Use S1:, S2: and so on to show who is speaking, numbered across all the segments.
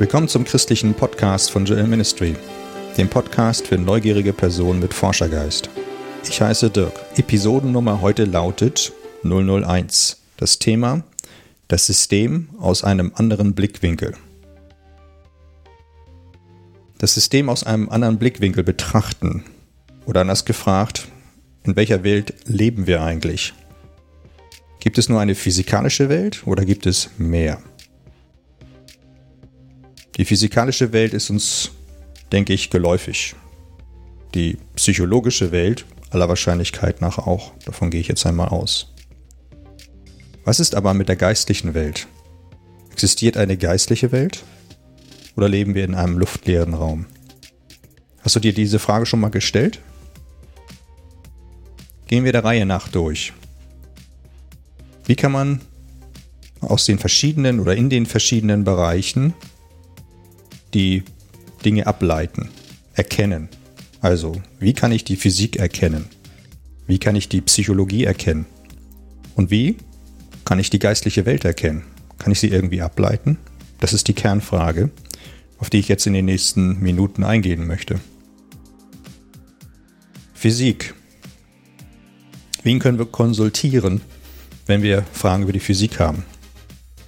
S1: Willkommen zum christlichen Podcast von Joel Ministry, dem Podcast für neugierige Personen mit Forschergeist. Ich heiße Dirk. Episodennummer heute lautet 001. Das Thema Das System aus einem anderen Blickwinkel. Das System aus einem anderen Blickwinkel betrachten. Oder anders gefragt, in welcher Welt leben wir eigentlich? Gibt es nur eine physikalische Welt oder gibt es mehr? Die physikalische Welt ist uns, denke ich, geläufig. Die psychologische Welt aller Wahrscheinlichkeit nach auch. Davon gehe ich jetzt einmal aus. Was ist aber mit der geistlichen Welt? Existiert eine geistliche Welt? Oder leben wir in einem luftleeren Raum? Hast du dir diese Frage schon mal gestellt? Gehen wir der Reihe nach durch. Wie kann man aus den verschiedenen oder in den verschiedenen Bereichen die Dinge ableiten, erkennen. Also, wie kann ich die Physik erkennen? Wie kann ich die Psychologie erkennen? Und wie kann ich die geistliche Welt erkennen? Kann ich sie irgendwie ableiten? Das ist die Kernfrage, auf die ich jetzt in den nächsten Minuten eingehen möchte. Physik. Wen können wir konsultieren, wenn wir Fragen über die Physik haben?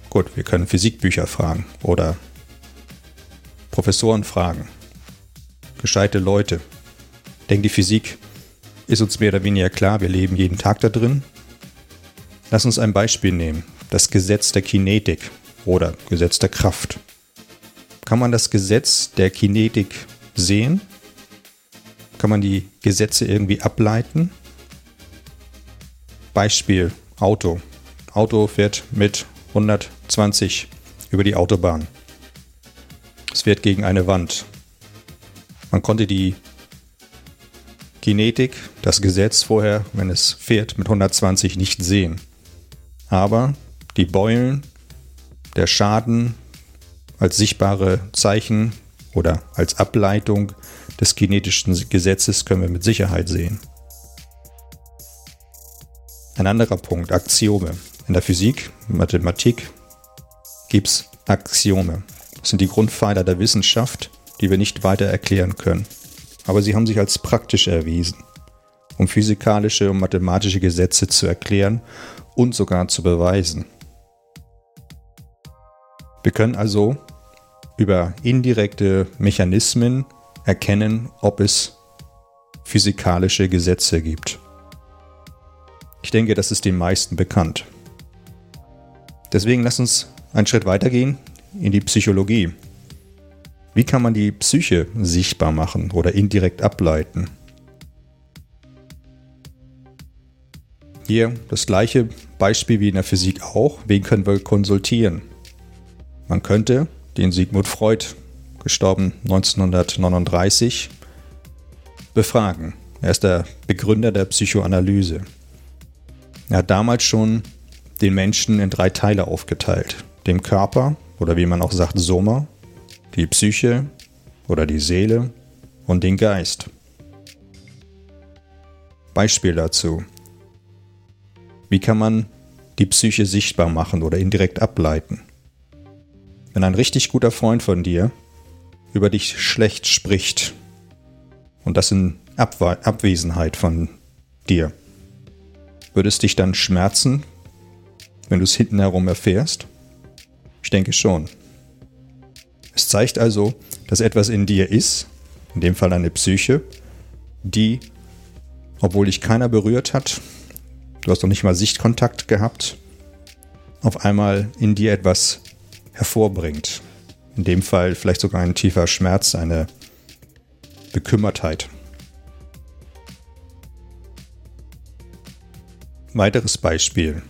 S1: Gut, wir können Physikbücher fragen oder Professoren fragen. Gescheite Leute. Denke, die Physik ist uns mehr oder weniger klar. Wir leben jeden Tag da drin. Lass uns ein Beispiel nehmen. Das Gesetz der Kinetik oder Gesetz der Kraft. Kann man das Gesetz der Kinetik sehen? Kann man die Gesetze irgendwie ableiten? Beispiel Auto. Auto fährt mit 120 über die Autobahn. Fährt gegen eine Wand. Man konnte die Kinetik, das Gesetz vorher, wenn es fährt, mit 120 nicht sehen. Aber die Beulen, der Schaden als sichtbare Zeichen oder als Ableitung des kinetischen Gesetzes können wir mit Sicherheit sehen. Ein anderer Punkt, Axiome. In der Physik, Mathematik gibt es Axiome. Sind die Grundpfeiler der Wissenschaft, die wir nicht weiter erklären können. Aber sie haben sich als praktisch erwiesen, um physikalische und mathematische Gesetze zu erklären und sogar zu beweisen. Wir können also über indirekte Mechanismen erkennen, ob es physikalische Gesetze gibt. Ich denke, das ist den meisten bekannt. Deswegen lass uns einen Schritt weitergehen in die Psychologie. Wie kann man die Psyche sichtbar machen oder indirekt ableiten? Hier das gleiche Beispiel wie in der Physik auch. Wen können wir konsultieren? Man könnte den Sigmund Freud, gestorben 1939, befragen. Er ist der Begründer der Psychoanalyse. Er hat damals schon den Menschen in drei Teile aufgeteilt. Dem Körper, oder wie man auch sagt Soma, die Psyche oder die Seele und den Geist. Beispiel dazu. Wie kann man die Psyche sichtbar machen oder indirekt ableiten? Wenn ein richtig guter Freund von dir über dich schlecht spricht und das in Abwe Abwesenheit von dir, würde es dich dann schmerzen, wenn du es hinten herum erfährst? Ich denke schon. Es zeigt also, dass etwas in dir ist, in dem Fall eine Psyche, die, obwohl dich keiner berührt hat, du hast noch nicht mal Sichtkontakt gehabt, auf einmal in dir etwas hervorbringt. In dem Fall vielleicht sogar ein tiefer Schmerz, eine Bekümmertheit. Weiteres Beispiel.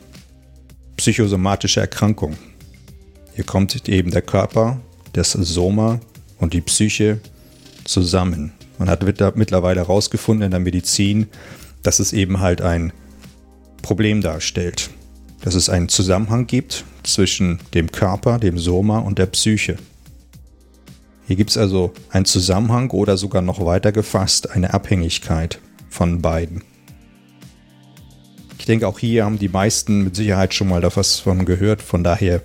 S1: Psychosomatische Erkrankung. Hier kommt eben der Körper, das Soma und die Psyche zusammen. Man hat mittlerweile herausgefunden in der Medizin, dass es eben halt ein Problem darstellt. Dass es einen Zusammenhang gibt zwischen dem Körper, dem Soma und der Psyche. Hier gibt es also einen Zusammenhang oder sogar noch weiter gefasst eine Abhängigkeit von beiden. Ich denke, auch hier haben die meisten mit Sicherheit schon mal da was von gehört. Von daher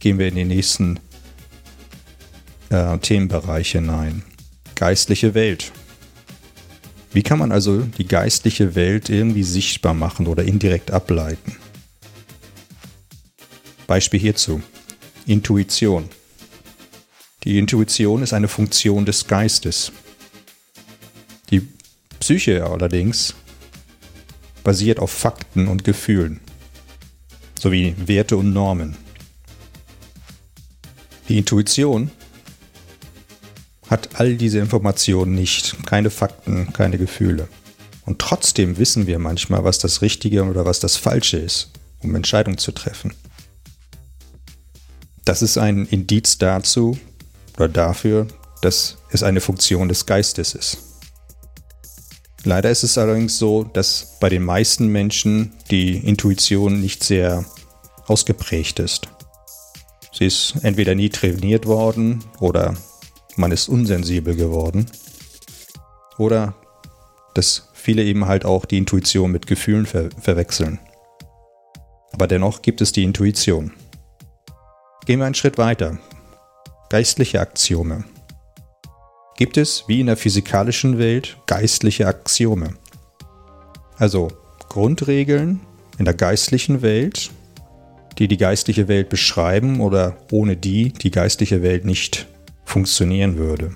S1: gehen wir in den nächsten äh, Themenbereich hinein. Geistliche Welt. Wie kann man also die geistliche Welt irgendwie sichtbar machen oder indirekt ableiten? Beispiel hierzu. Intuition. Die Intuition ist eine Funktion des Geistes. Die Psyche allerdings basiert auf Fakten und Gefühlen sowie Werte und Normen. Die Intuition hat all diese Informationen nicht, keine Fakten, keine Gefühle. Und trotzdem wissen wir manchmal, was das Richtige oder was das Falsche ist, um Entscheidungen zu treffen. Das ist ein Indiz dazu oder dafür, dass es eine Funktion des Geistes ist. Leider ist es allerdings so, dass bei den meisten Menschen die Intuition nicht sehr ausgeprägt ist. Sie ist entweder nie trainiert worden oder man ist unsensibel geworden. Oder dass viele eben halt auch die Intuition mit Gefühlen ver verwechseln. Aber dennoch gibt es die Intuition. Gehen wir einen Schritt weiter. Geistliche Axiome gibt es, wie in der physikalischen Welt, geistliche Axiome. Also Grundregeln in der geistlichen Welt, die die geistliche Welt beschreiben oder ohne die die geistliche Welt nicht funktionieren würde.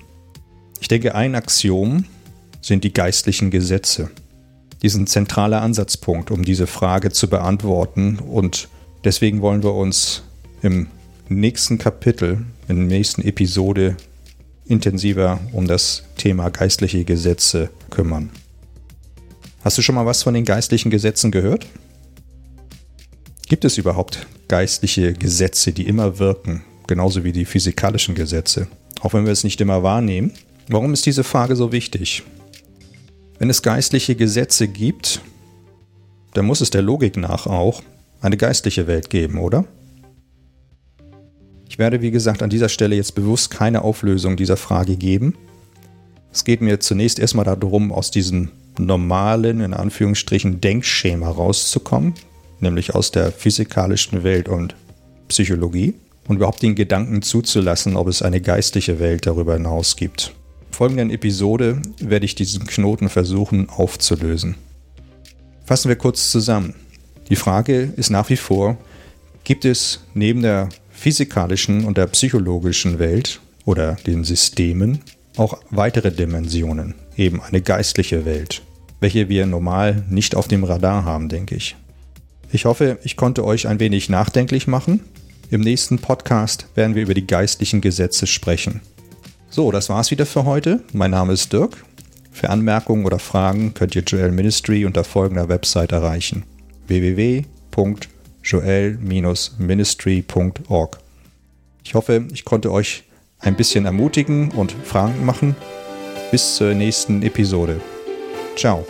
S1: Ich denke, ein Axiom sind die geistlichen Gesetze. Die sind ein zentraler Ansatzpunkt, um diese Frage zu beantworten und deswegen wollen wir uns im nächsten Kapitel, in der nächsten Episode intensiver um das Thema geistliche Gesetze kümmern. Hast du schon mal was von den geistlichen Gesetzen gehört? Gibt es überhaupt geistliche Gesetze, die immer wirken, genauso wie die physikalischen Gesetze, auch wenn wir es nicht immer wahrnehmen? Warum ist diese Frage so wichtig? Wenn es geistliche Gesetze gibt, dann muss es der Logik nach auch eine geistliche Welt geben, oder? Ich werde, wie gesagt, an dieser Stelle jetzt bewusst keine Auflösung dieser Frage geben. Es geht mir zunächst erstmal darum, aus diesem normalen, in Anführungsstrichen, Denkschema rauszukommen, nämlich aus der physikalischen Welt und Psychologie, und überhaupt den Gedanken zuzulassen, ob es eine geistliche Welt darüber hinaus gibt. In folgenden Episode werde ich diesen Knoten versuchen aufzulösen. Fassen wir kurz zusammen. Die Frage ist nach wie vor, gibt es neben der physikalischen und der psychologischen Welt oder den Systemen auch weitere Dimensionen, eben eine geistliche Welt, welche wir normal nicht auf dem Radar haben, denke ich. Ich hoffe, ich konnte euch ein wenig nachdenklich machen. Im nächsten Podcast werden wir über die geistlichen Gesetze sprechen. So, das war's wieder für heute. Mein Name ist Dirk. Für Anmerkungen oder Fragen könnt ihr Joel Ministry unter folgender Website erreichen: www joel-ministry.org. Ich hoffe, ich konnte euch ein bisschen ermutigen und Fragen machen. Bis zur nächsten Episode. Ciao.